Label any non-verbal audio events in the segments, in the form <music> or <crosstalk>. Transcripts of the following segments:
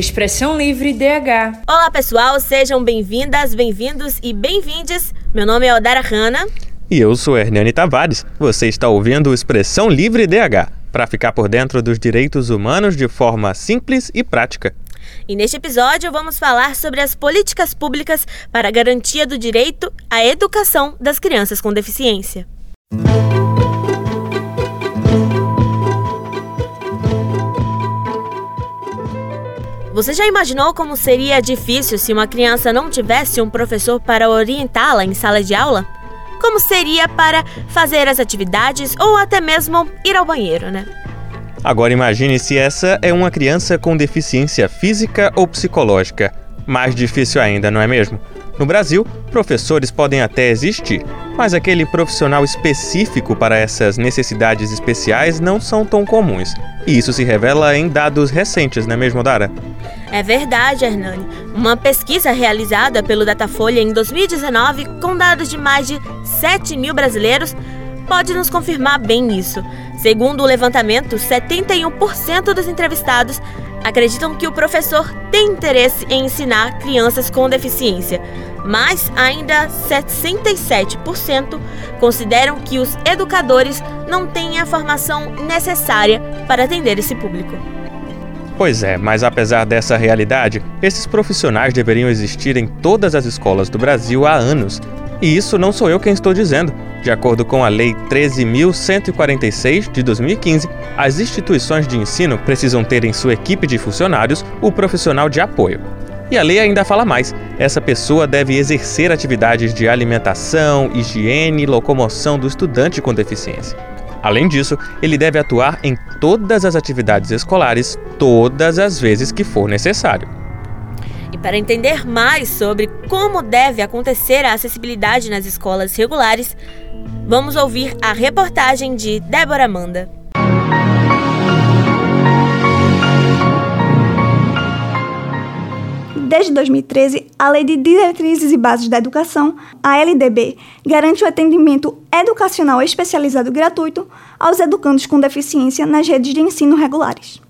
Expressão Livre DH. Olá, pessoal, sejam bem-vindas, bem-vindos e bem-vindes. Meu nome é Odara Hanna. E eu sou Hernani Tavares. Você está ouvindo Expressão Livre DH para ficar por dentro dos direitos humanos de forma simples e prática. E neste episódio vamos falar sobre as políticas públicas para a garantia do direito à educação das crianças com deficiência. Você já imaginou como seria difícil se uma criança não tivesse um professor para orientá-la em sala de aula? Como seria para fazer as atividades ou até mesmo ir ao banheiro, né? Agora imagine se essa é uma criança com deficiência física ou psicológica. Mais difícil ainda, não é mesmo? No Brasil, professores podem até existir, mas aquele profissional específico para essas necessidades especiais não são tão comuns. E isso se revela em dados recentes, não é mesmo, Dara? É verdade, Hernani. Uma pesquisa realizada pelo Datafolha em 2019, com dados de mais de 7 mil brasileiros, pode nos confirmar bem isso. Segundo o levantamento, 71% dos entrevistados acreditam que o professor tem interesse em ensinar crianças com deficiência, mas ainda 67% consideram que os educadores não têm a formação necessária para atender esse público. Pois é, mas apesar dessa realidade, esses profissionais deveriam existir em todas as escolas do Brasil há anos. E isso não sou eu quem estou dizendo. De acordo com a Lei 13.146 de 2015, as instituições de ensino precisam ter em sua equipe de funcionários o profissional de apoio. E a lei ainda fala mais: essa pessoa deve exercer atividades de alimentação, higiene e locomoção do estudante com deficiência. Além disso, ele deve atuar em todas as atividades escolares, todas as vezes que for necessário. Para entender mais sobre como deve acontecer a acessibilidade nas escolas regulares, vamos ouvir a reportagem de Débora Manda. Desde 2013, a Lei de Diretrizes e Bases da Educação, a LDB, garante o atendimento educacional especializado gratuito aos educandos com deficiência nas redes de ensino regulares.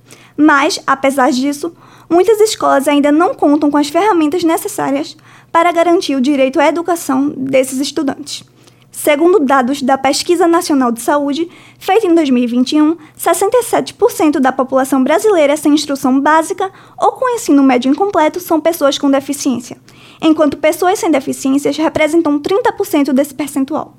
Mas, apesar disso, muitas escolas ainda não contam com as ferramentas necessárias para garantir o direito à educação desses estudantes. Segundo dados da Pesquisa Nacional de Saúde, feita em 2021, 67% da população brasileira sem instrução básica ou com ensino médio incompleto são pessoas com deficiência, enquanto pessoas sem deficiências representam 30% desse percentual.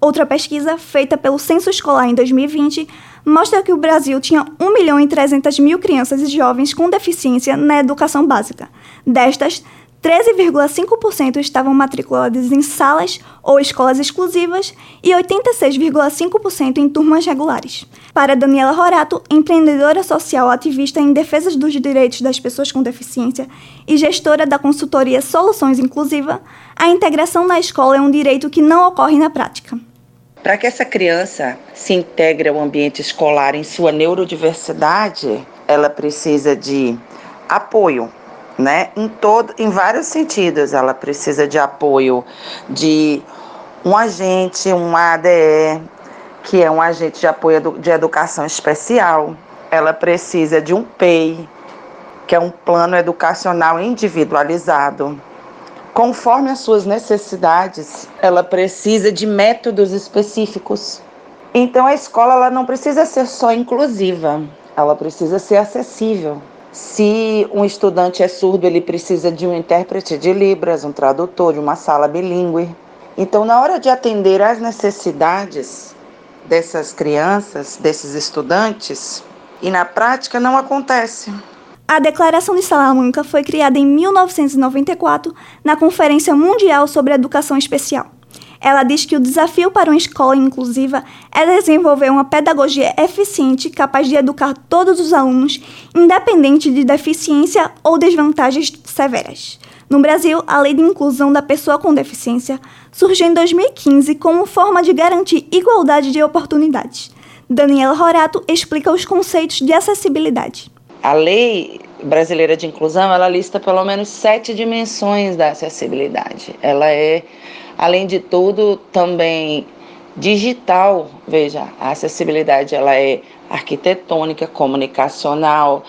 Outra pesquisa, feita pelo Censo Escolar em 2020, mostra que o Brasil tinha 1 milhão e 300 mil crianças e jovens com deficiência na educação básica. Destas, 13,5% estavam matriculadas em salas ou escolas exclusivas e 86,5% em turmas regulares. Para Daniela Rorato, empreendedora social ativista em defesa dos direitos das pessoas com deficiência e gestora da consultoria Soluções Inclusiva, a integração na escola é um direito que não ocorre na prática. Para que essa criança se integre ao ambiente escolar em sua neurodiversidade, ela precisa de apoio, né? Em todo, em vários sentidos, ela precisa de apoio de um agente, um ADE, que é um agente de apoio de educação especial. Ela precisa de um PEI, que é um plano educacional individualizado. Conforme as suas necessidades, ela precisa de métodos específicos. Então a escola ela não precisa ser só inclusiva, ela precisa ser acessível. Se um estudante é surdo, ele precisa de um intérprete de Libras, um tradutor, de uma sala bilíngue. Então, na hora de atender às necessidades dessas crianças, desses estudantes, e na prática não acontece. A Declaração de Salamanca foi criada em 1994 na Conferência Mundial sobre Educação Especial. Ela diz que o desafio para uma escola inclusiva é desenvolver uma pedagogia eficiente capaz de educar todos os alunos, independente de deficiência ou desvantagens severas. No Brasil, a Lei de Inclusão da Pessoa com Deficiência surgiu em 2015 como forma de garantir igualdade de oportunidades. Daniela Rorato explica os conceitos de acessibilidade. A lei brasileira de inclusão, ela lista pelo menos sete dimensões da acessibilidade. Ela é, além de tudo, também digital. Veja, a acessibilidade ela é arquitetônica, comunicacional,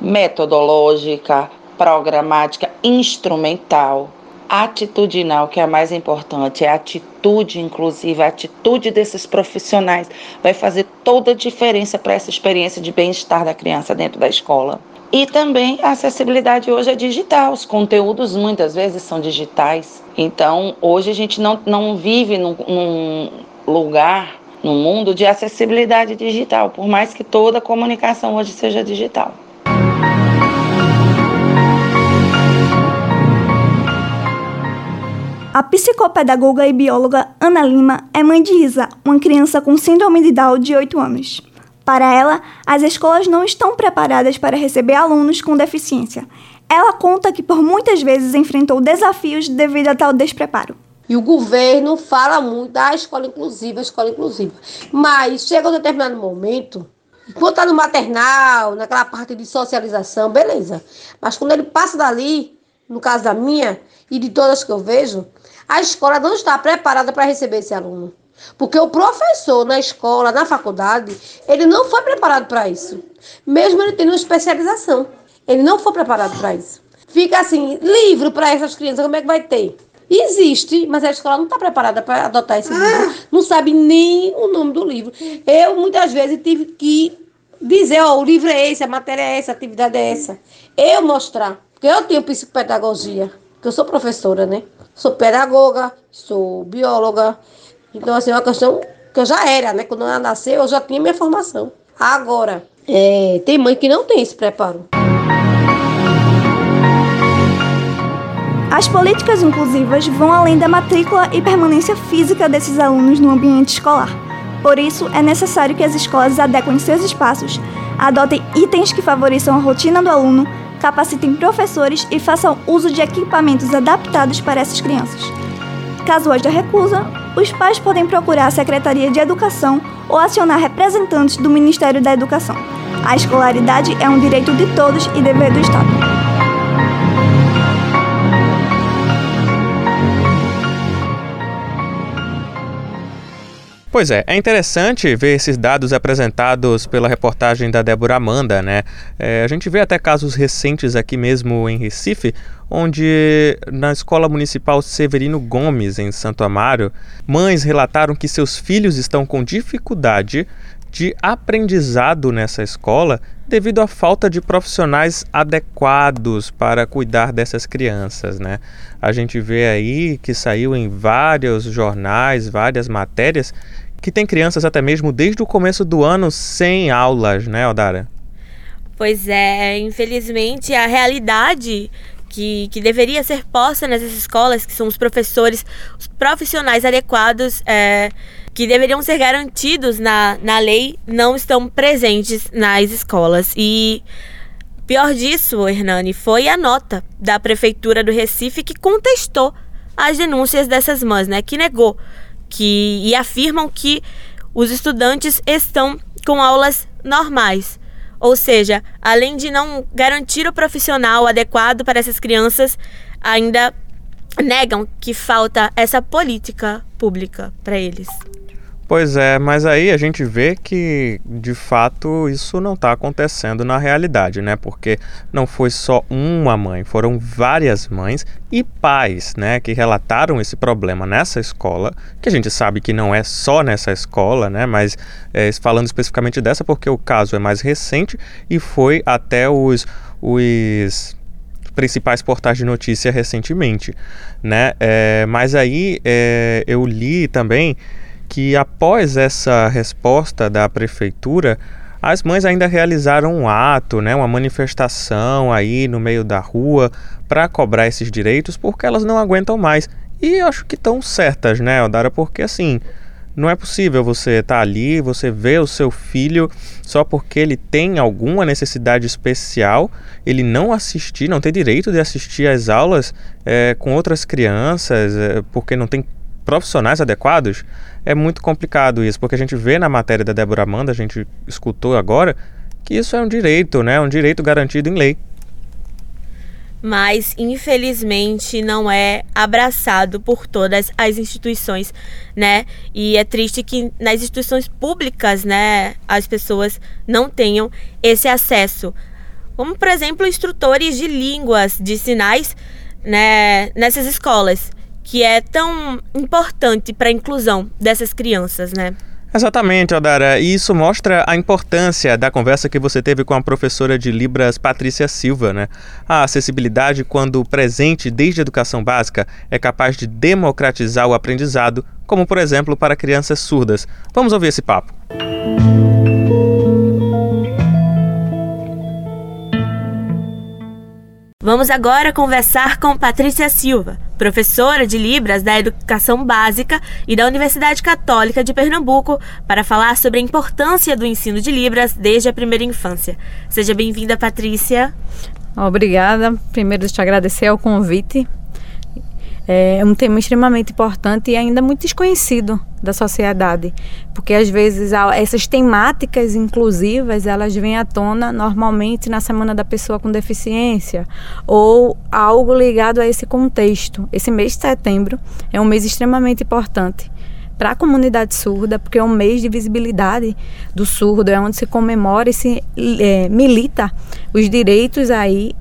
metodológica, programática, instrumental, atitudinal, que é a mais importante, é a atitude, inclusive, a atitude desses profissionais vai fazer toda a diferença para essa experiência de bem-estar da criança dentro da escola. E também a acessibilidade hoje é digital, os conteúdos muitas vezes são digitais. Então, hoje a gente não, não vive num, num lugar, no mundo de acessibilidade digital, por mais que toda comunicação hoje seja digital. A psicopedagoga e bióloga Ana Lima é mãe de Isa, uma criança com síndrome de Down de 8 anos. Para ela, as escolas não estão preparadas para receber alunos com deficiência. Ela conta que por muitas vezes enfrentou desafios devido a tal despreparo. E o governo fala muito da escola inclusiva, escola inclusiva. Mas chega um determinado momento, quando está no maternal, naquela parte de socialização, beleza. Mas quando ele passa dali, no caso da minha e de todas que eu vejo, a escola não está preparada para receber esse aluno. Porque o professor na escola, na faculdade, ele não foi preparado para isso. Mesmo ele tendo uma especialização, ele não foi preparado para isso. Fica assim, livro para essas crianças, como é que vai ter? Existe, mas a escola não está preparada para adotar esse livro. Não sabe nem o nome do livro. Eu, muitas vezes, tive que dizer, ó, oh, o livro é esse, a matéria é essa, a atividade é essa. Eu mostrar. Porque eu tenho psicopedagogia, que eu sou professora, né? Sou pedagoga, sou bióloga. Então, assim, é uma questão que eu já era, né? Quando ela nasceu, eu já tinha minha formação. Agora, é, tem mãe que não tem esse preparo. As políticas inclusivas vão além da matrícula e permanência física desses alunos no ambiente escolar. Por isso, é necessário que as escolas adequem seus espaços, adotem itens que favoreçam a rotina do aluno, capacitem professores e façam uso de equipamentos adaptados para essas crianças. Caso haja recusa, os pais podem procurar a Secretaria de Educação ou acionar representantes do Ministério da Educação. A escolaridade é um direito de todos e dever do Estado. Pois é, é interessante ver esses dados apresentados pela reportagem da Débora Amanda, né? É, a gente vê até casos recentes aqui mesmo em Recife, onde na Escola Municipal Severino Gomes, em Santo Amaro, mães relataram que seus filhos estão com dificuldade de aprendizado nessa escola devido à falta de profissionais adequados para cuidar dessas crianças, né? A gente vê aí que saiu em vários jornais, várias matérias que tem crianças até mesmo desde o começo do ano sem aulas, né, Odara? Pois é, infelizmente a realidade que, que deveria ser posta nessas escolas, que são os professores, os profissionais adequados, é, que deveriam ser garantidos na, na lei, não estão presentes nas escolas. E pior disso, Hernani, foi a nota da Prefeitura do Recife que contestou as denúncias dessas mães, né? Que negou que e afirmam que os estudantes estão com aulas normais. Ou seja, além de não garantir o profissional adequado para essas crianças, ainda negam que falta essa política pública para eles. Pois é, mas aí a gente vê que de fato isso não está acontecendo na realidade, né? Porque não foi só uma mãe, foram várias mães e pais, né, que relataram esse problema nessa escola, que a gente sabe que não é só nessa escola, né? Mas é, falando especificamente dessa, porque o caso é mais recente e foi até os, os principais portais de notícia recentemente, né? É, mas aí é, eu li também que após essa resposta da prefeitura, as mães ainda realizaram um ato, né, uma manifestação aí no meio da rua para cobrar esses direitos porque elas não aguentam mais. E acho que estão certas, né, Odara? Porque assim, não é possível você estar tá ali, você ver o seu filho só porque ele tem alguma necessidade especial, ele não assistir, não ter direito de assistir às aulas é, com outras crianças, é, porque não tem profissionais adequados, é muito complicado isso, porque a gente vê na matéria da Débora Amanda, a gente escutou agora, que isso é um direito, né? Um direito garantido em lei. Mas, infelizmente, não é abraçado por todas as instituições, né? E é triste que nas instituições públicas, né, as pessoas não tenham esse acesso. como por exemplo instrutores de línguas de sinais né, nessas escolas, que é tão importante para a inclusão dessas crianças, né? Exatamente, Odara. E isso mostra a importância da conversa que você teve com a professora de Libras, Patrícia Silva, né? A acessibilidade, quando presente desde a educação básica, é capaz de democratizar o aprendizado, como por exemplo para crianças surdas. Vamos ouvir esse papo. Vamos agora conversar com Patrícia Silva, professora de Libras da Educação Básica e da Universidade Católica de Pernambuco, para falar sobre a importância do ensino de Libras desde a primeira infância. Seja bem-vinda, Patrícia. Obrigada. Primeiro, te agradecer o convite é um tema extremamente importante e ainda muito desconhecido da sociedade, porque às vezes essas temáticas inclusivas elas vêm à tona normalmente na semana da pessoa com deficiência ou algo ligado a esse contexto. Esse mês de setembro é um mês extremamente importante para a comunidade surda, porque é um mês de visibilidade do surdo, é onde se comemora e se é, milita os direitos aí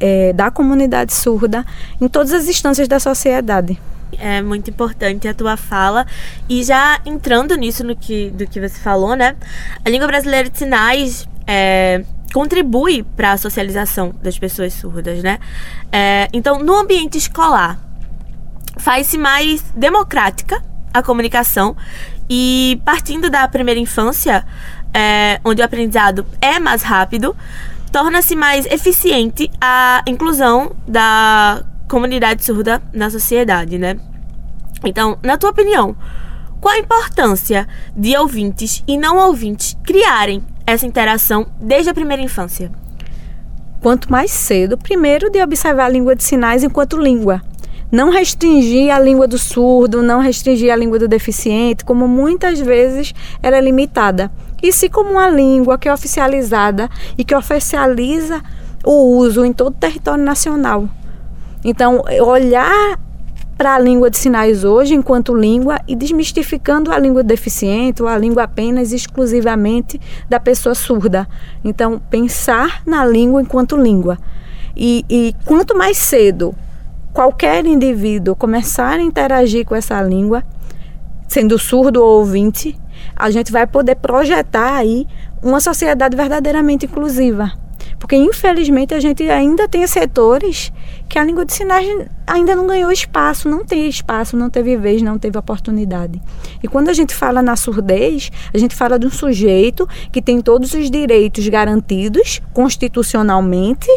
é, da comunidade surda em todas as instâncias da sociedade. É muito importante a tua fala. E já entrando nisso no que, do que você falou, né? A língua brasileira de sinais é, contribui para a socialização das pessoas surdas, né? É, então, no ambiente escolar, faz-se mais democrática a comunicação e partindo da primeira infância, é, onde o aprendizado é mais rápido, torna-se mais eficiente a inclusão da comunidade surda na sociedade, né? Então, na tua opinião, qual a importância de ouvintes e não ouvintes criarem essa interação desde a primeira infância? Quanto mais cedo, primeiro de observar a língua de sinais enquanto língua. Não restringir a língua do surdo, não restringir a língua do deficiente, como muitas vezes era limitada e se como uma língua que é oficializada e que oficializa o uso em todo o território nacional. Então, olhar para a língua de sinais hoje enquanto língua e desmistificando a língua deficiente ou a língua apenas exclusivamente da pessoa surda. Então, pensar na língua enquanto língua. E, e quanto mais cedo qualquer indivíduo começar a interagir com essa língua, sendo surdo ou ouvinte, a gente vai poder projetar aí uma sociedade verdadeiramente inclusiva. Porque, infelizmente, a gente ainda tem setores que a língua de sinais ainda não ganhou espaço, não tem espaço, não teve vez, não teve oportunidade. E quando a gente fala na surdez, a gente fala de um sujeito que tem todos os direitos garantidos constitucionalmente,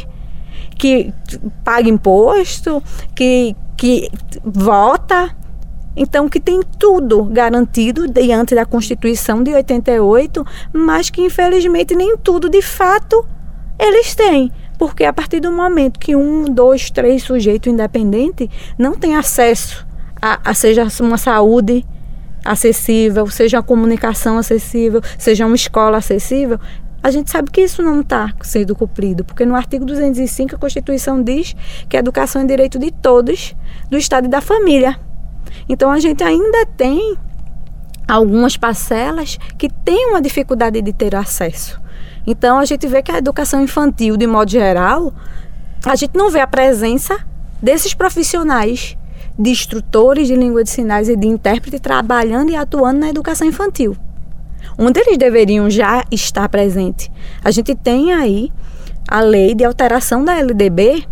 que paga imposto, que, que vota, então, que tem tudo garantido diante da Constituição de 88, mas que infelizmente nem tudo de fato eles têm. Porque a partir do momento que um, dois, três sujeitos independentes não têm acesso a, a seja uma saúde acessível, seja uma comunicação acessível, seja uma escola acessível, a gente sabe que isso não está sendo cumprido, porque no artigo 205 a Constituição diz que a educação é direito de todos, do Estado e da família. Então a gente ainda tem algumas parcelas que têm uma dificuldade de ter acesso. Então a gente vê que a educação infantil, de modo geral, a gente não vê a presença desses profissionais de instrutores de língua de sinais e de intérprete trabalhando e atuando na educação infantil. Onde eles deveriam já estar presentes. A gente tem aí a lei de alteração da LDB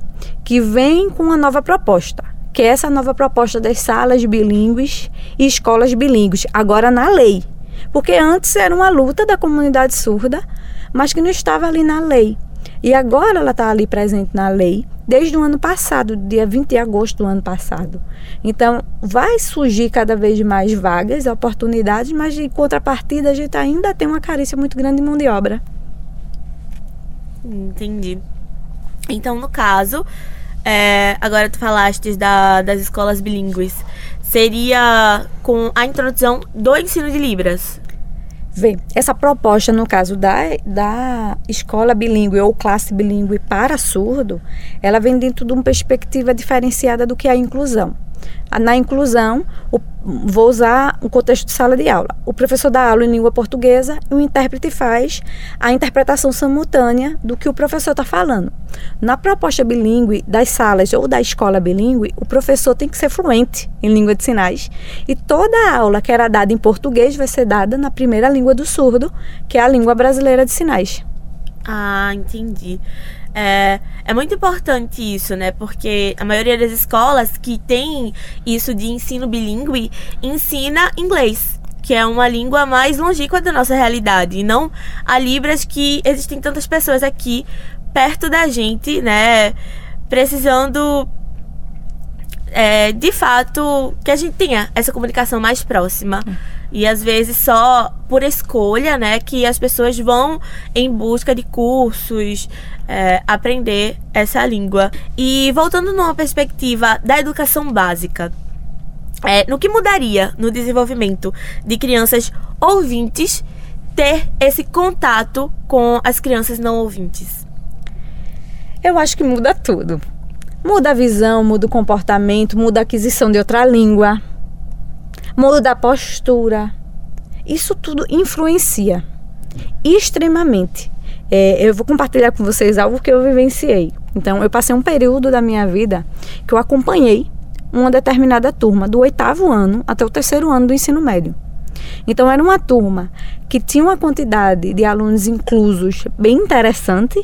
que vem com uma nova proposta que é essa nova proposta das salas bilíngues e escolas bilíngues, agora na lei. Porque antes era uma luta da comunidade surda, mas que não estava ali na lei. E agora ela está ali presente na lei, desde o ano passado, dia 20 de agosto do ano passado. Então, vai surgir cada vez mais vagas, oportunidades, mas em contrapartida a gente ainda tem uma carência muito grande de mão de obra. Entendi. Então, no caso, é, agora tu falaste da, das escolas bilíngues. Seria com a introdução do ensino de Libras. Vê, essa proposta, no caso da, da escola bilíngue ou classe bilíngue para surdo, ela vem dentro de uma perspectiva diferenciada do que é a inclusão. Na inclusão, o, vou usar um contexto de sala de aula. O professor dá aula em língua portuguesa e o intérprete faz a interpretação simultânea do que o professor está falando. Na proposta bilíngue das salas ou da escola bilíngue, o professor tem que ser fluente em língua de sinais e toda a aula que era dada em português vai ser dada na primeira língua do surdo, que é a língua brasileira de sinais. Ah, entendi. É, é muito importante isso, né? Porque a maioria das escolas que tem isso de ensino bilíngue ensina inglês, que é uma língua mais longínqua da nossa realidade, e não a Libras que existem tantas pessoas aqui perto da gente, né? Precisando é, de fato que a gente tenha essa comunicação mais próxima. E às vezes só por escolha, né, que as pessoas vão em busca de cursos, é, aprender essa língua. E voltando numa perspectiva da educação básica, é, no que mudaria no desenvolvimento de crianças ouvintes ter esse contato com as crianças não ouvintes? Eu acho que muda tudo. Muda a visão, muda o comportamento, muda a aquisição de outra língua, muda a postura. Isso tudo influencia extremamente. É, eu vou compartilhar com vocês algo que eu vivenciei. Então, eu passei um período da minha vida que eu acompanhei uma determinada turma, do oitavo ano até o terceiro ano do ensino médio. Então, era uma turma que tinha uma quantidade de alunos inclusos bem interessante.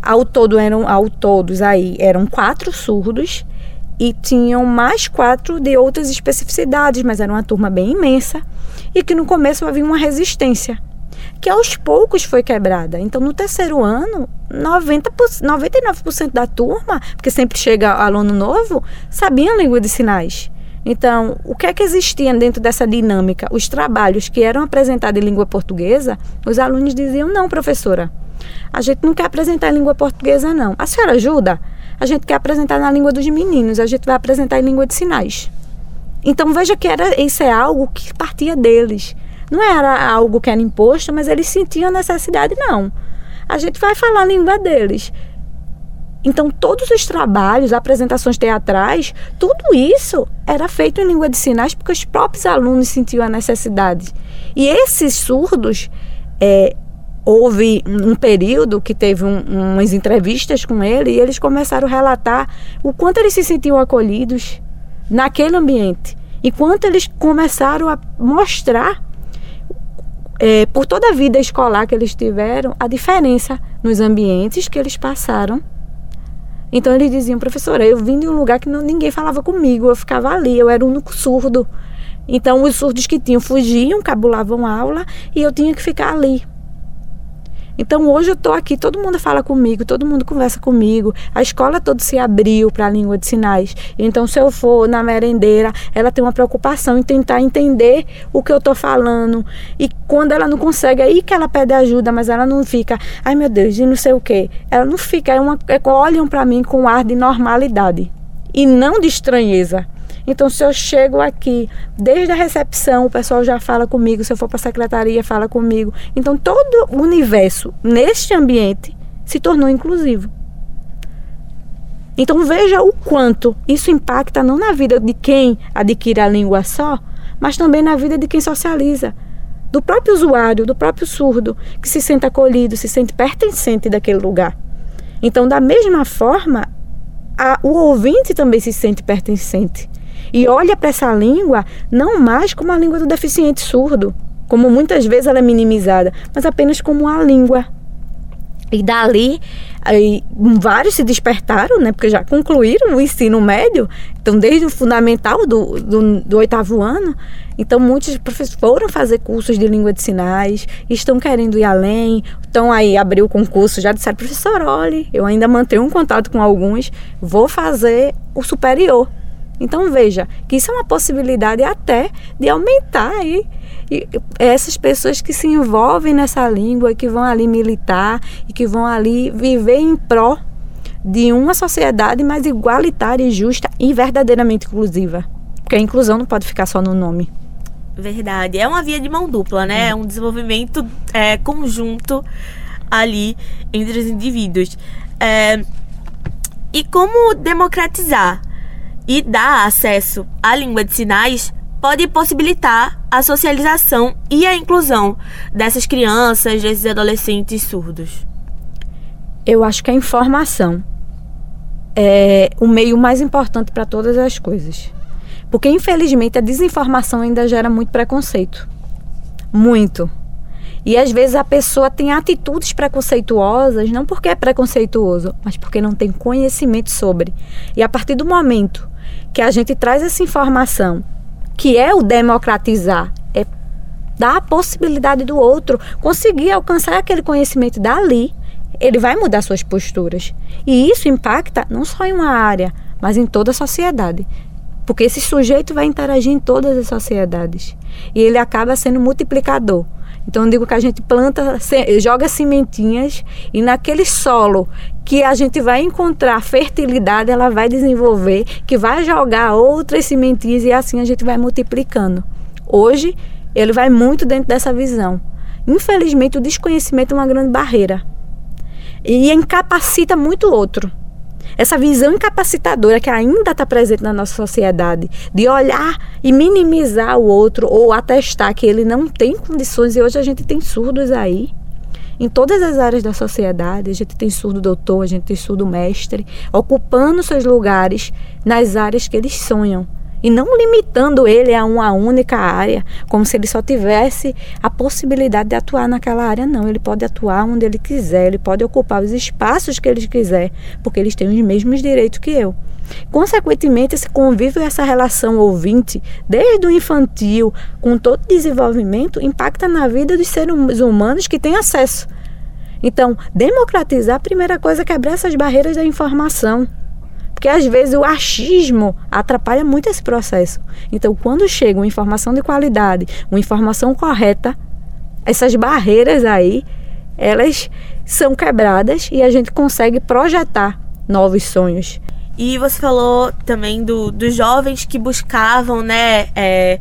Ao todo eram, ao todos aí eram quatro surdos e tinham mais quatro de outras especificidades, mas era uma turma bem imensa e que no começo havia uma resistência que aos poucos foi quebrada. Então, no terceiro ano, 90%, 99% da turma, porque sempre chega aluno novo, sabiam língua de sinais. Então, o que é que existia dentro dessa dinâmica? Os trabalhos que eram apresentados em língua portuguesa, os alunos diziam: não, professora, a gente não quer apresentar em língua portuguesa, não. A senhora ajuda? A gente quer apresentar na língua dos meninos, a gente vai apresentar em língua de sinais. Então veja que era, isso é algo que partia deles. Não era algo que era imposto, mas eles sentiam necessidade, não. A gente vai falar a língua deles. Então, todos os trabalhos, apresentações teatrais, tudo isso era feito em língua de sinais porque os próprios alunos sentiam a necessidade. E esses surdos, é, houve um período que teve um, umas entrevistas com ele e eles começaram a relatar o quanto eles se sentiam acolhidos naquele ambiente e quanto eles começaram a mostrar é, por toda a vida escolar que eles tiveram a diferença nos ambientes que eles passaram. Então eles diziam professora eu vim de um lugar que não, ninguém falava comigo eu ficava ali eu era o único surdo. Então os surdos que tinham fugiam cabulavam aula e eu tinha que ficar ali então hoje eu estou aqui, todo mundo fala comigo, todo mundo conversa comigo, a escola toda se abriu para a língua de sinais. Então se eu for na merendeira, ela tem uma preocupação em tentar entender o que eu estou falando. E quando ela não consegue, aí que ela pede ajuda, mas ela não fica, ai meu Deus, e não sei o quê. Ela não fica, é uma, é, olham para mim com um ar de normalidade e não de estranheza. Então, se eu chego aqui, desde a recepção, o pessoal já fala comigo. Se eu for para a secretaria, fala comigo. Então, todo o universo neste ambiente se tornou inclusivo. Então, veja o quanto isso impacta não na vida de quem adquire a língua só, mas também na vida de quem socializa. Do próprio usuário, do próprio surdo, que se sente acolhido, se sente pertencente daquele lugar. Então, da mesma forma, a, o ouvinte também se sente pertencente e olha para essa língua não mais como a língua do deficiente surdo, como muitas vezes ela é minimizada, mas apenas como a língua. E dali, aí, vários se despertaram, né, porque já concluíram o ensino médio, então desde o fundamental do, do, do oitavo ano, então muitos professores foram fazer cursos de língua de sinais, estão querendo ir além, estão aí, abriu o concurso, já disseram, professor, olhe, eu ainda mantenho um contato com alguns, vou fazer o superior, então veja que isso é uma possibilidade até de aumentar aí essas pessoas que se envolvem nessa língua, que vão ali militar e que vão ali viver em pró de uma sociedade mais igualitária e justa e verdadeiramente inclusiva. Porque a inclusão não pode ficar só no nome. Verdade. É uma via de mão dupla, né? É um desenvolvimento é, conjunto ali entre os indivíduos. É, e como democratizar e dar acesso à língua de sinais pode possibilitar a socialização e a inclusão dessas crianças, desses adolescentes surdos? Eu acho que a informação é o meio mais importante para todas as coisas. Porque, infelizmente, a desinformação ainda gera muito preconceito. Muito. E às vezes a pessoa tem atitudes preconceituosas, não porque é preconceituoso, mas porque não tem conhecimento sobre. E a partir do momento que a gente traz essa informação, que é o democratizar, é dar a possibilidade do outro conseguir alcançar aquele conhecimento dali, ele vai mudar suas posturas. E isso impacta não só em uma área, mas em toda a sociedade. Porque esse sujeito vai interagir em todas as sociedades. E ele acaba sendo multiplicador. Então eu digo que a gente planta, joga sementinhas e naquele solo que a gente vai encontrar fertilidade, ela vai desenvolver, que vai jogar outras sementinhas e assim a gente vai multiplicando. Hoje ele vai muito dentro dessa visão. Infelizmente o desconhecimento é uma grande barreira e incapacita muito o outro essa visão incapacitadora que ainda está presente na nossa sociedade, de olhar e minimizar o outro ou atestar que ele não tem condições. E hoje a gente tem surdos aí. Em todas as áreas da sociedade, a gente tem surdo doutor, a gente tem surdo mestre, ocupando seus lugares nas áreas que eles sonham e não limitando ele a uma única área, como se ele só tivesse a possibilidade de atuar naquela área. Não, ele pode atuar onde ele quiser, ele pode ocupar os espaços que ele quiser, porque eles têm os mesmos direitos que eu. Consequentemente, esse convívio e essa relação ouvinte, desde o infantil, com todo o desenvolvimento, impacta na vida dos seres humanos que têm acesso. Então, democratizar, a primeira coisa é quebrar essas barreiras da informação. Porque às vezes o achismo atrapalha muito esse processo. Então, quando chega uma informação de qualidade, uma informação correta, essas barreiras aí, elas são quebradas e a gente consegue projetar novos sonhos. E você falou também do, dos jovens que buscavam, né, é,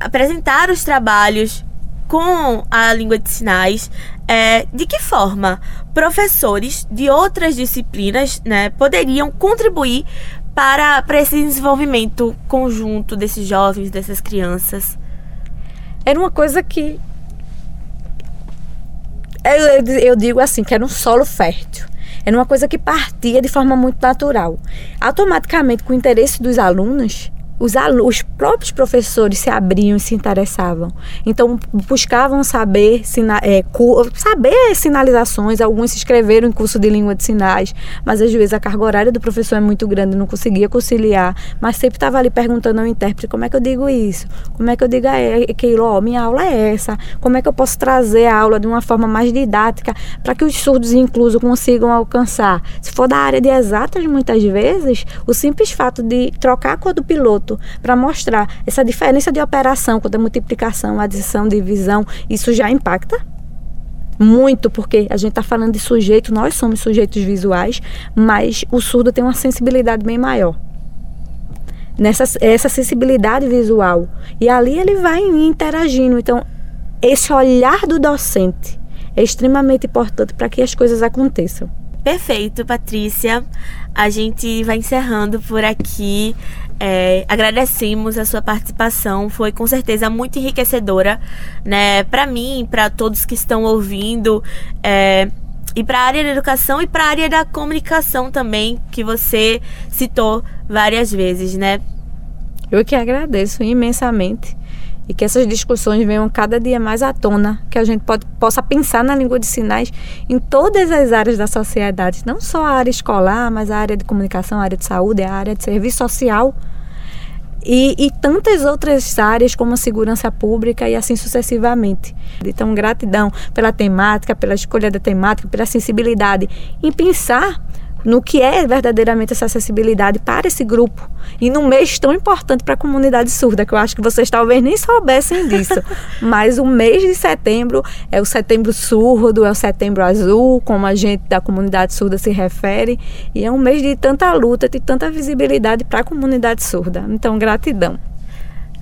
apresentar os trabalhos com a língua de sinais. É, de que forma professores de outras disciplinas né, poderiam contribuir para, para esse desenvolvimento conjunto desses jovens, dessas crianças? Era uma coisa que. Eu, eu digo assim, que era um solo fértil. Era uma coisa que partia de forma muito natural. Automaticamente, com o interesse dos alunos, os, os próprios professores se abriam e se interessavam. Então, buscavam saber, sina, é, saber sinalizações. Alguns se inscreveram em curso de língua de sinais, mas às vezes a carga horária do professor é muito grande, não conseguia conciliar. Mas sempre estava ali perguntando ao intérprete: como é que eu digo isso? Como é que eu digo aquilo? Oh, minha aula é essa. Como é que eu posso trazer a aula de uma forma mais didática para que os surdos inclusos consigam alcançar? Se for da área de exatas, muitas vezes, o simples fato de trocar a cor do piloto para mostrar essa diferença de operação quando a multiplicação, adição, divisão, isso já impacta muito, porque a gente está falando de sujeito, nós somos sujeitos visuais, mas o surdo tem uma sensibilidade bem maior. Nessa essa sensibilidade visual. E ali ele vai interagindo. Então, esse olhar do docente é extremamente importante para que as coisas aconteçam. Perfeito, Patrícia. A gente vai encerrando por aqui. É, agradecemos a sua participação, foi com certeza muito enriquecedora, né? Para mim, para todos que estão ouvindo, é, e para a área da educação e para a área da comunicação também, que você citou várias vezes, né? Eu que agradeço imensamente e que essas discussões venham cada dia mais à tona, que a gente pode, possa pensar na língua de sinais em todas as áreas da sociedade, não só a área escolar, mas a área de comunicação, a área de saúde, a área de serviço social. E, e, tantas outras áreas como a segurança pública e assim sucessivamente. Então, gratidão pela temática, pela escolha da temática, pela sensibilidade em pensar no que é verdadeiramente essa acessibilidade para esse grupo e num mês tão importante para a comunidade surda, que eu acho que vocês talvez nem soubessem disso. <laughs> Mas o mês de setembro é o setembro surdo, é o setembro azul, como a gente da comunidade surda se refere, e é um mês de tanta luta, de tanta visibilidade para a comunidade surda. Então, gratidão.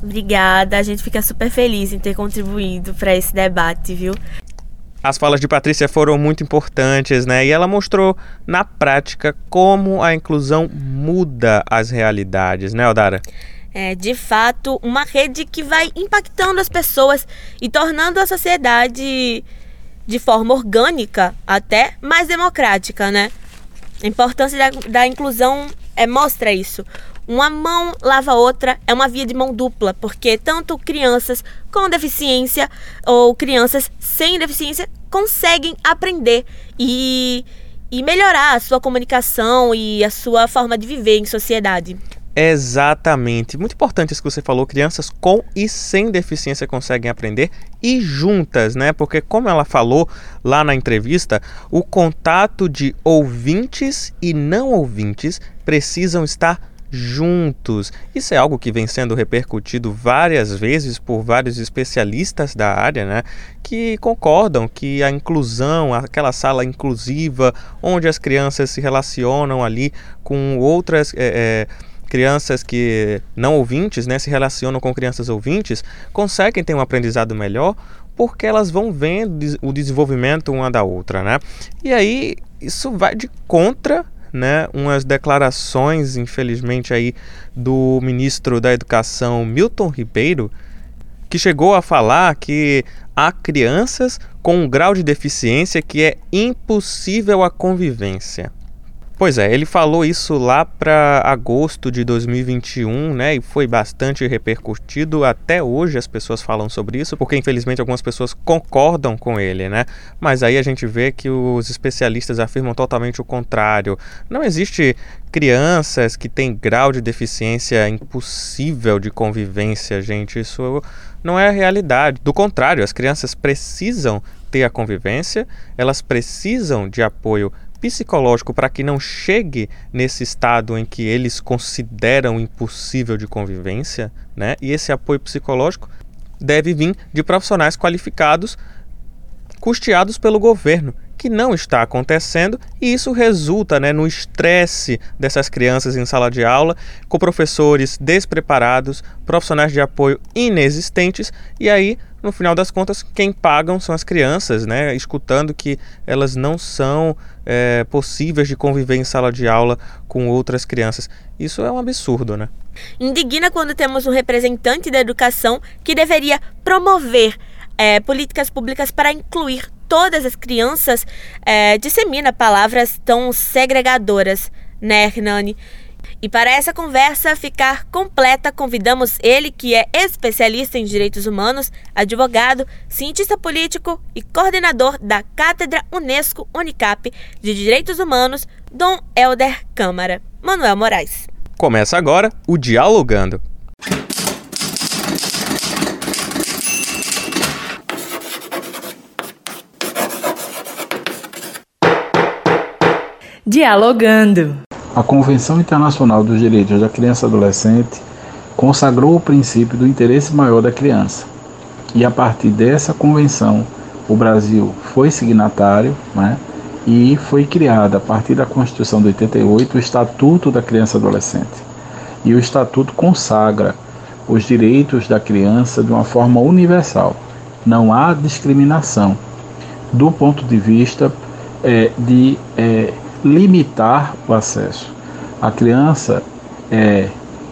Obrigada, a gente fica super feliz em ter contribuído para esse debate, viu? As falas de Patrícia foram muito importantes, né? E ela mostrou na prática como a inclusão muda as realidades, né, Odara? É, de fato, uma rede que vai impactando as pessoas e tornando a sociedade de forma orgânica, até mais democrática, né? A importância da, da inclusão é, mostra isso. Uma mão lava a outra é uma via de mão dupla, porque tanto crianças com deficiência ou crianças sem deficiência conseguem aprender e, e melhorar a sua comunicação e a sua forma de viver em sociedade. Exatamente. Muito importante isso que você falou. Crianças com e sem deficiência conseguem aprender e juntas, né? Porque, como ela falou lá na entrevista, o contato de ouvintes e não ouvintes precisam estar juntos. Isso é algo que vem sendo repercutido várias vezes por vários especialistas da área, né? Que concordam que a inclusão, aquela sala inclusiva, onde as crianças se relacionam ali com outras. É, é, crianças que não ouvintes, né, se relacionam com crianças ouvintes, conseguem ter um aprendizado melhor porque elas vão vendo o desenvolvimento uma da outra, né? E aí isso vai de contra né, umas declarações, infelizmente, aí do ministro da Educação Milton Ribeiro, que chegou a falar que há crianças com um grau de deficiência que é impossível a convivência. Pois é, ele falou isso lá para agosto de 2021, né? E foi bastante repercutido. Até hoje as pessoas falam sobre isso, porque infelizmente algumas pessoas concordam com ele, né? Mas aí a gente vê que os especialistas afirmam totalmente o contrário. Não existe crianças que têm grau de deficiência impossível de convivência, gente. Isso não é a realidade. Do contrário, as crianças precisam ter a convivência, elas precisam de apoio psicológico para que não chegue nesse estado em que eles consideram impossível de convivência, né? E esse apoio psicológico deve vir de profissionais qualificados custeados pelo governo, que não está acontecendo, e isso resulta né, no estresse dessas crianças em sala de aula, com professores despreparados, profissionais de apoio inexistentes, e aí no final das contas, quem pagam são as crianças, né? Escutando que elas não são é, possíveis de conviver em sala de aula com outras crianças. Isso é um absurdo, né? Indigna quando temos um representante da educação que deveria promover é, políticas públicas para incluir todas as crianças, é, dissemina palavras tão segregadoras, né, Hernani? E para essa conversa ficar completa, convidamos ele, que é especialista em direitos humanos, advogado, cientista político e coordenador da Cátedra Unesco Unicap de Direitos Humanos, Dom Helder Câmara, Manuel Moraes. Começa agora o Dialogando. Dialogando. A Convenção Internacional dos Direitos da Criança e Adolescente consagrou o princípio do interesse maior da criança. E a partir dessa convenção, o Brasil foi signatário né, e foi criada, a partir da Constituição de 88, o Estatuto da Criança e Adolescente. E o Estatuto consagra os direitos da criança de uma forma universal. Não há discriminação do ponto de vista é, de é, limitar o acesso. A criança, é,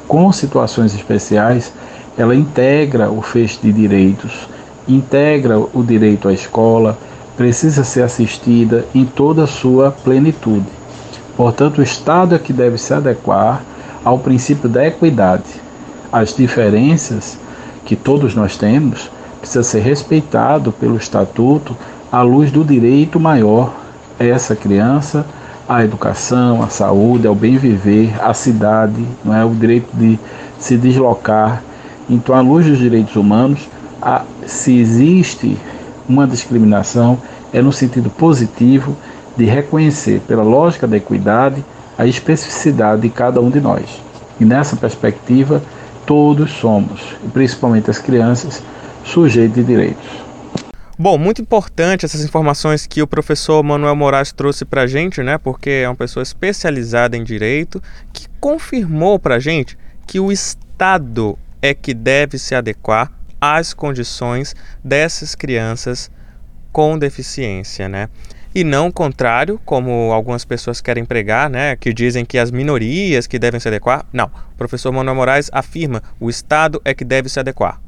com situações especiais, ela integra o feixe de direitos, integra o direito à escola, precisa ser assistida em toda a sua plenitude. Portanto, o Estado é que deve se adequar ao princípio da equidade. As diferenças que todos nós temos precisa ser respeitado pelo Estatuto à luz do direito maior essa criança a educação, a saúde, ao bem viver, a cidade, não é o direito de se deslocar. Então, à luz dos direitos humanos, a, se existe uma discriminação, é no sentido positivo de reconhecer, pela lógica da equidade, a especificidade de cada um de nós. E nessa perspectiva, todos somos, e principalmente as crianças, sujeitos de direitos. Bom, muito importante essas informações que o professor Manuel Moraes trouxe para a gente, né? Porque é uma pessoa especializada em direito que confirmou para a gente que o Estado é que deve se adequar às condições dessas crianças com deficiência, né? E não o contrário, como algumas pessoas querem pregar, né, que dizem que as minorias que devem se adequar. Não, o professor Manuel Moraes afirma o Estado é que deve se adequar.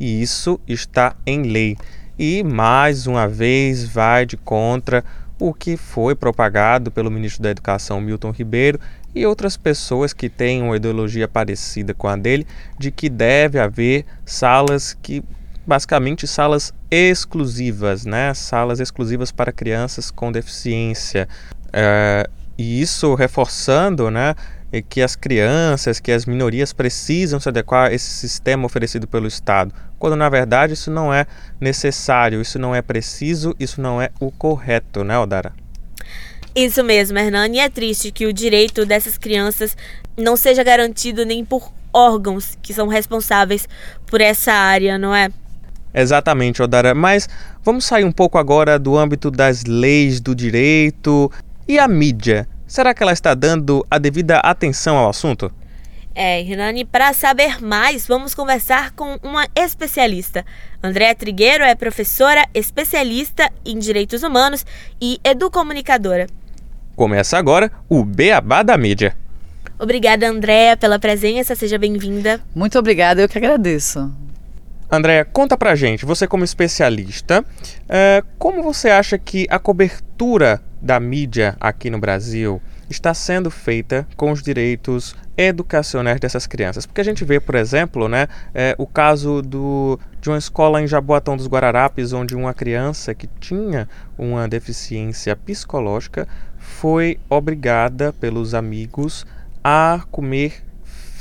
E isso está em lei. E mais uma vez vai de contra o que foi propagado pelo ministro da Educação Milton Ribeiro e outras pessoas que têm uma ideologia parecida com a dele, de que deve haver salas que basicamente salas exclusivas, né? Salas exclusivas para crianças com deficiência. É, e isso reforçando, né? Que as crianças, que as minorias precisam se adequar a esse sistema oferecido pelo Estado, quando na verdade isso não é necessário, isso não é preciso, isso não é o correto, né, Odara? Isso mesmo, Hernani. E é triste que o direito dessas crianças não seja garantido nem por órgãos que são responsáveis por essa área, não é? Exatamente, Odara. Mas vamos sair um pouco agora do âmbito das leis do direito e a mídia. Será que ela está dando a devida atenção ao assunto? É, Renani, para saber mais, vamos conversar com uma especialista. Andréa Trigueiro é professora especialista em direitos humanos e educomunicadora. Começa agora o Beabá da Mídia. Obrigada, Andréa, pela presença. Seja bem-vinda. Muito obrigada, eu que agradeço. Andréa, conta pra gente, você como especialista, é, como você acha que a cobertura da mídia aqui no Brasil está sendo feita com os direitos educacionais dessas crianças? Porque a gente vê, por exemplo, né, é, o caso do, de uma escola em Jaboatão dos Guararapes, onde uma criança que tinha uma deficiência psicológica foi obrigada pelos amigos a comer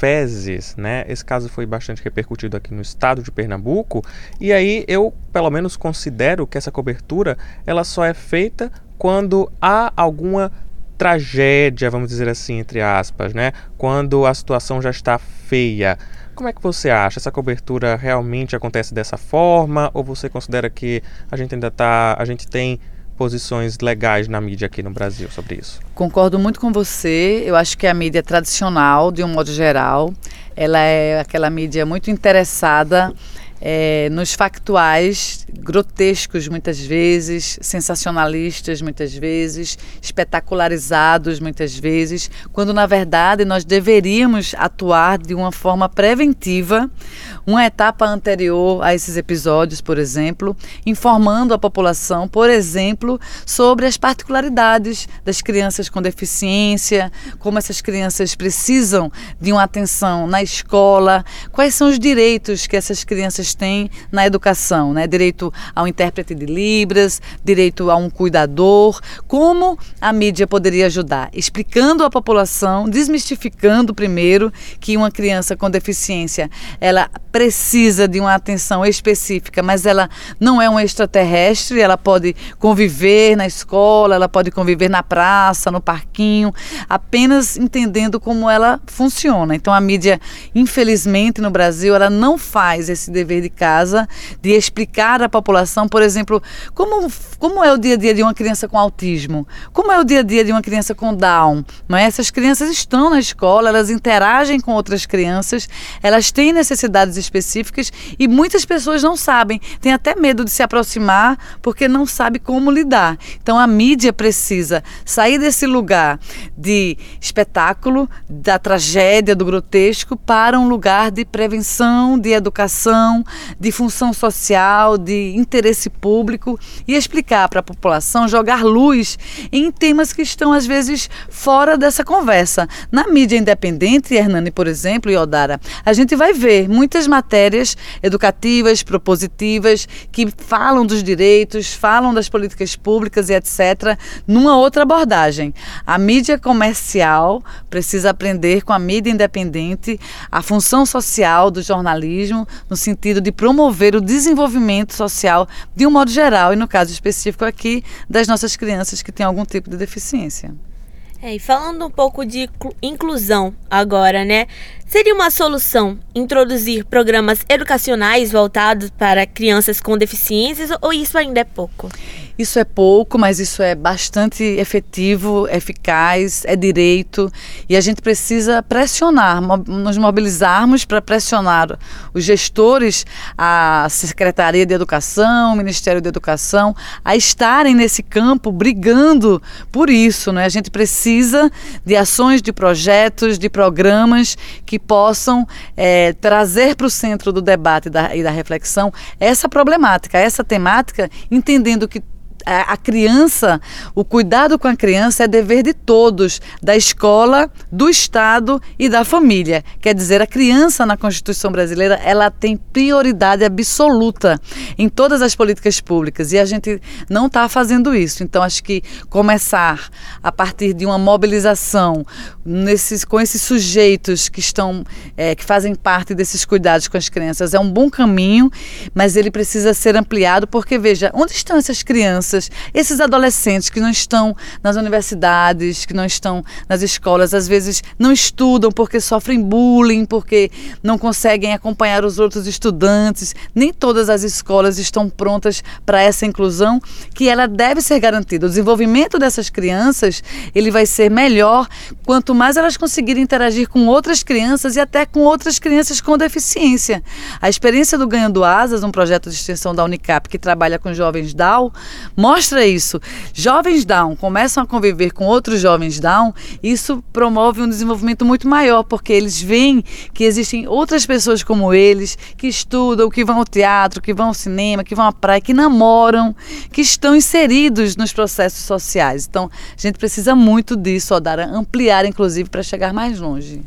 fezes, né? Esse caso foi bastante repercutido aqui no estado de Pernambuco, e aí eu, pelo menos, considero que essa cobertura ela só é feita quando há alguma tragédia, vamos dizer assim, entre aspas, né? Quando a situação já está feia. Como é que você acha? Essa cobertura realmente acontece dessa forma? Ou você considera que a gente ainda tá. A gente tem posições legais na mídia aqui no Brasil sobre isso. Concordo muito com você. Eu acho que a mídia tradicional, de um modo geral, ela é aquela mídia muito interessada é, nos factuais grotescos muitas vezes, sensacionalistas muitas vezes, espetacularizados muitas vezes, quando na verdade nós deveríamos atuar de uma forma preventiva, uma etapa anterior a esses episódios, por exemplo, informando a população, por exemplo, sobre as particularidades das crianças com deficiência, como essas crianças precisam de uma atenção na escola, quais são os direitos que essas crianças têm na educação, né? Direito ao intérprete de Libras, direito a um cuidador. Como a mídia poderia ajudar? Explicando à população, desmistificando primeiro que uma criança com deficiência, ela precisa de uma atenção específica, mas ela não é um extraterrestre, ela pode conviver na escola, ela pode conviver na praça, no parquinho, apenas entendendo como ela funciona. Então a mídia, infelizmente no Brasil, ela não faz esse dever de casa de explicar à população, por exemplo, como, como é o dia a dia de uma criança com autismo, como é o dia a dia de uma criança com Down. Não é? Essas crianças estão na escola, elas interagem com outras crianças, elas têm necessidades específicas e muitas pessoas não sabem, têm até medo de se aproximar porque não sabe como lidar. Então a mídia precisa sair desse lugar de espetáculo, da tragédia, do grotesco, para um lugar de prevenção, de educação, de função social, de interesse público e explicar para a população, jogar luz em temas que estão às vezes fora dessa conversa. Na mídia independente, Hernani, por exemplo, e Odara, a gente vai ver muitas matérias educativas, propositivas, que falam dos direitos, falam das políticas públicas e etc., numa outra abordagem. A mídia comercial precisa aprender com a mídia independente a função social do jornalismo, no sentido de promover o desenvolvimento social de um modo geral e, no caso específico aqui, das nossas crianças que têm algum tipo de deficiência. É, e falando um pouco de inclusão agora, né? Seria uma solução introduzir programas educacionais voltados para crianças com deficiências ou isso ainda é pouco? Isso é pouco, mas isso é bastante efetivo, eficaz, é direito e a gente precisa pressionar, nos mobilizarmos para pressionar os gestores, a Secretaria de Educação, o Ministério da Educação, a estarem nesse campo brigando por isso. Né? A gente precisa de ações, de projetos, de programas que possam é, trazer para o centro do debate e da, e da reflexão essa problemática, essa temática, entendendo que a, criança, o cuidado com a criança é dever de todos, da escola, do Estado e da família. Quer dizer, a criança na Constituição brasileira, ela tem prioridade absoluta em todas as políticas públicas e a gente não está fazendo isso. Então, acho que começar a partir de uma mobilização nesses, com esses sujeitos que estão, é, que fazem parte desses cuidados com as crianças é um bom caminho, mas ele precisa ser ampliado porque, veja, onde estão essas crianças? Crianças, esses adolescentes que não estão nas universidades, que não estão nas escolas, às vezes não estudam porque sofrem bullying, porque não conseguem acompanhar os outros estudantes. Nem todas as escolas estão prontas para essa inclusão, que ela deve ser garantida. O desenvolvimento dessas crianças, ele vai ser melhor quanto mais elas conseguirem interagir com outras crianças e até com outras crianças com deficiência. A experiência do Ganhando Asas, um projeto de extensão da Unicap que trabalha com jovens Down, mostra isso. Jovens Down começam a conviver com outros jovens Down, isso promove um desenvolvimento muito maior, porque eles veem que existem outras pessoas como eles, que estudam, que vão ao teatro, que vão ao cinema, que vão à praia, que namoram, que estão inseridos nos processos sociais. Então, a gente precisa muito disso, Odara, ampliar, inclusive, para chegar mais longe.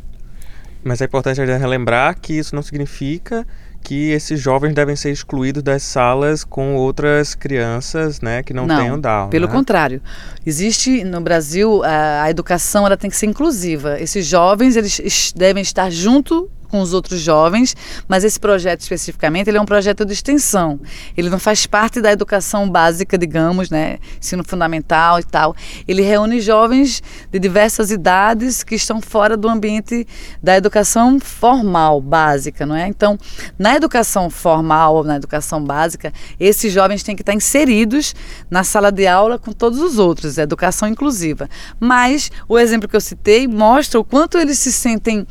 Mas é importante relembrar que isso não significa que esses jovens devem ser excluídos das salas com outras crianças, né, que não, não tenham Down. Pelo né? contrário, existe no Brasil a, a educação ela tem que ser inclusiva. Esses jovens eles devem estar junto com os outros jovens, mas esse projeto especificamente ele é um projeto de extensão. Ele não faz parte da educação básica, digamos, né, ensino fundamental e tal. Ele reúne jovens de diversas idades que estão fora do ambiente da educação formal básica, não é? Então, na educação formal, na educação básica, esses jovens têm que estar inseridos na sala de aula com todos os outros, é educação inclusiva. Mas o exemplo que eu citei mostra o quanto eles se sentem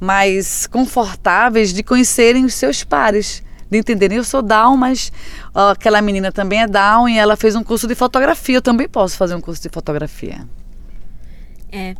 mais confortáveis de conhecerem os seus pares, de entenderem eu sou down, mas ó, aquela menina também é down e ela fez um curso de fotografia, eu também posso fazer um curso de fotografia. É.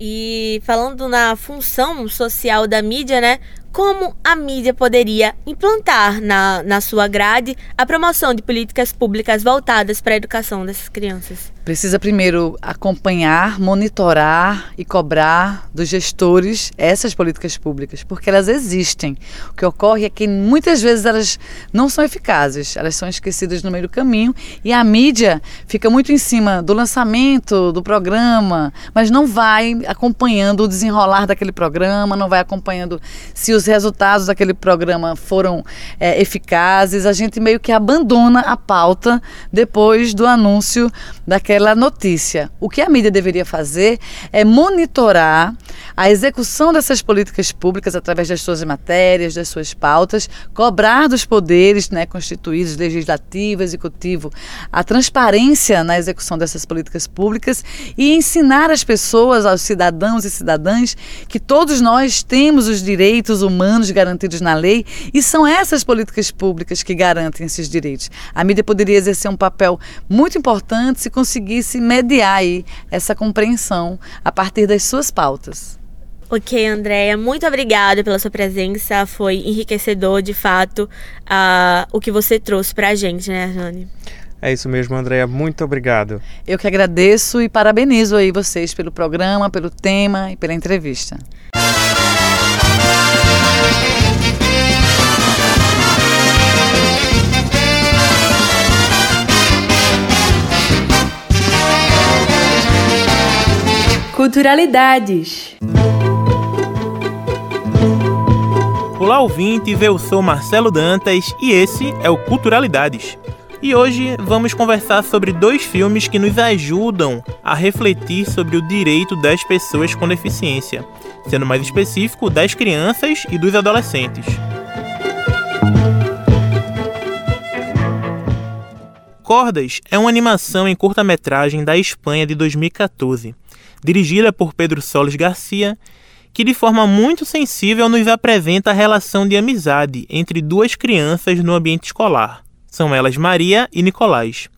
E falando na função social da mídia, né? Como a mídia poderia implantar na, na sua grade a promoção de políticas públicas voltadas para a educação dessas crianças? Precisa primeiro acompanhar, monitorar e cobrar dos gestores essas políticas públicas, porque elas existem. O que ocorre é que muitas vezes elas não são eficazes, elas são esquecidas no meio do caminho e a mídia fica muito em cima do lançamento do programa, mas não vai acompanhando o desenrolar daquele programa, não vai acompanhando se os resultados daquele programa foram é, eficazes. A gente meio que abandona a pauta depois do anúncio daquele aquela notícia. O que a mídia deveria fazer é monitorar a execução dessas políticas públicas através das suas matérias, das suas pautas, cobrar dos poderes né, constituídos, legislativo, executivo, a transparência na execução dessas políticas públicas e ensinar as pessoas, aos cidadãos e cidadãs, que todos nós temos os direitos humanos garantidos na lei e são essas políticas públicas que garantem esses direitos. A mídia poderia exercer um papel muito importante se conseguisse mediar aí essa compreensão a partir das suas pautas. Ok, Andréia, muito obrigada pela sua presença. Foi enriquecedor, de fato, uh, o que você trouxe para a gente, né, Jane? É isso mesmo, Andréia. Muito obrigado. Eu que agradeço e parabenizo aí vocês pelo programa, pelo tema e pela entrevista. Culturalidades. Olá, ouvinte, eu sou Marcelo Dantas e esse é o Culturalidades. E hoje vamos conversar sobre dois filmes que nos ajudam a refletir sobre o direito das pessoas com deficiência, sendo mais específico das crianças e dos adolescentes. Cordas é uma animação em curta-metragem da Espanha de 2014, dirigida por Pedro Soles Garcia, que de forma muito sensível nos apresenta a relação de amizade entre duas crianças no ambiente escolar. São elas Maria e Nicolás.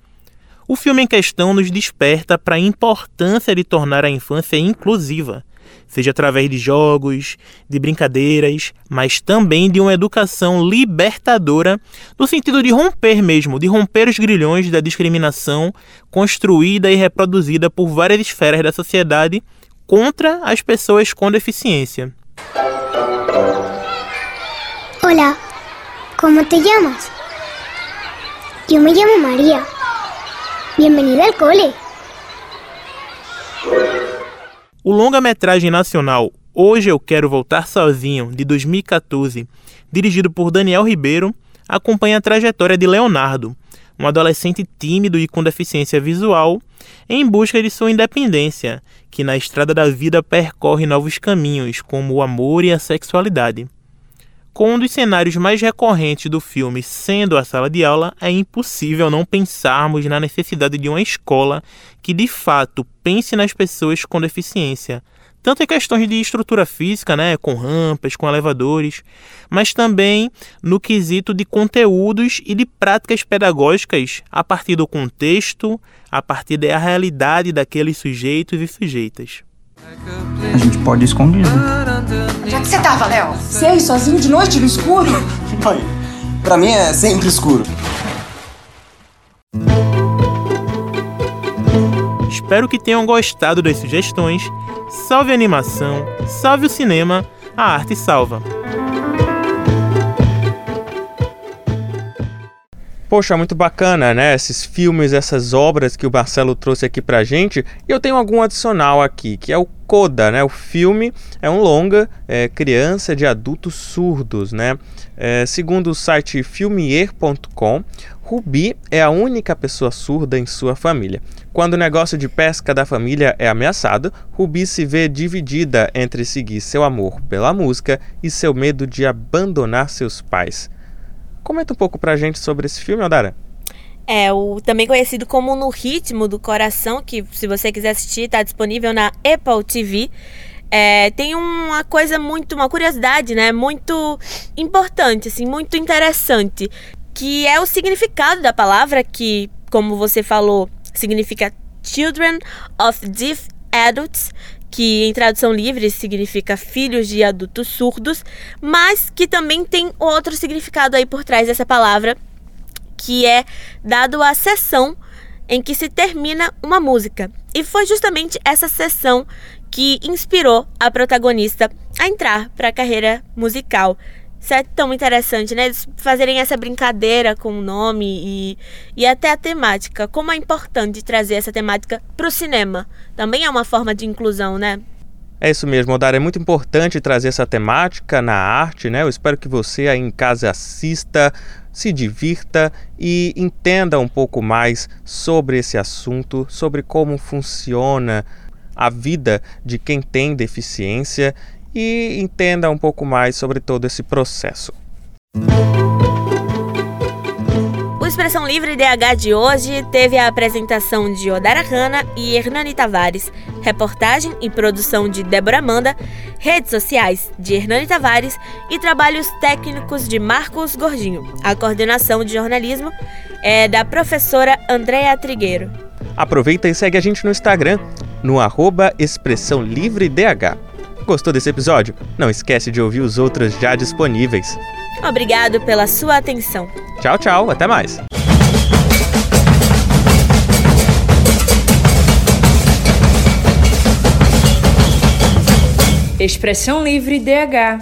O filme em questão nos desperta para a importância de tornar a infância inclusiva, seja através de jogos, de brincadeiras, mas também de uma educação libertadora, no sentido de romper mesmo, de romper os grilhões da discriminação construída e reproduzida por várias esferas da sociedade contra as pessoas com deficiência. Olá, como te chamas? Eu me chamo Maria. Bem-vinda ao cole. O longa-metragem nacional Hoje Eu Quero Voltar Sozinho, de 2014, dirigido por Daniel Ribeiro, acompanha a trajetória de Leonardo, um adolescente tímido e com deficiência visual, em busca de sua independência, que na estrada da vida percorre novos caminhos, como o amor e a sexualidade. Com um dos cenários mais recorrentes do filme sendo a sala de aula, é impossível não pensarmos na necessidade de uma escola que de fato pense nas pessoas com deficiência, tanto em questões de estrutura física, né, com rampas, com elevadores, mas também no quesito de conteúdos e de práticas pedagógicas a partir do contexto, a partir da realidade daqueles sujeitos e sujeitas. A gente pode ir escondido. Onde é que você tava, Léo? Sei, sozinho de noite no escuro? <laughs> Mãe, pra mim é sempre escuro. Espero que tenham gostado das sugestões. Salve a animação, salve o cinema, a arte salva. Poxa, muito bacana, né? Esses filmes, essas obras que o Marcelo trouxe aqui pra gente. E eu tenho algum adicional aqui, que é o Coda, né? O filme é um longa, é, criança de adultos surdos, né? É, segundo o site filmier.com, Rubi é a única pessoa surda em sua família. Quando o negócio de pesca da família é ameaçado, Rubi se vê dividida entre seguir seu amor pela música e seu medo de abandonar seus pais. Comenta um pouco pra gente sobre esse filme, Odara. É, o também conhecido como No Ritmo do Coração, que se você quiser assistir, está disponível na Apple TV. É, tem uma coisa muito, uma curiosidade, né? Muito importante, assim, muito interessante, que é o significado da palavra, que, como você falou, significa Children of Deaf Adults, que em tradução livre significa filhos de adultos surdos, mas que também tem outro significado aí por trás dessa palavra, que é dado à sessão em que se termina uma música. E foi justamente essa sessão que inspirou a protagonista a entrar para a carreira musical. Isso é tão interessante, né? Eles fazerem essa brincadeira com o nome e, e até a temática. Como é importante trazer essa temática para o cinema. Também é uma forma de inclusão, né? É isso mesmo, Odara. É muito importante trazer essa temática na arte, né? Eu espero que você aí em casa assista, se divirta e entenda um pouco mais sobre esse assunto, sobre como funciona a vida de quem tem deficiência e entenda um pouco mais sobre todo esse processo. O Expressão Livre DH de hoje teve a apresentação de Odara Hanna e Hernani Tavares, reportagem e produção de Débora Amanda, redes sociais de Hernani Tavares e trabalhos técnicos de Marcos Gordinho. A coordenação de jornalismo é da professora Andréa Trigueiro. Aproveita e segue a gente no Instagram, no arroba Expressão Livre DH. Gostou desse episódio? Não esquece de ouvir os outros já disponíveis. Obrigado pela sua atenção. Tchau, tchau, até mais. Expressão Livre DH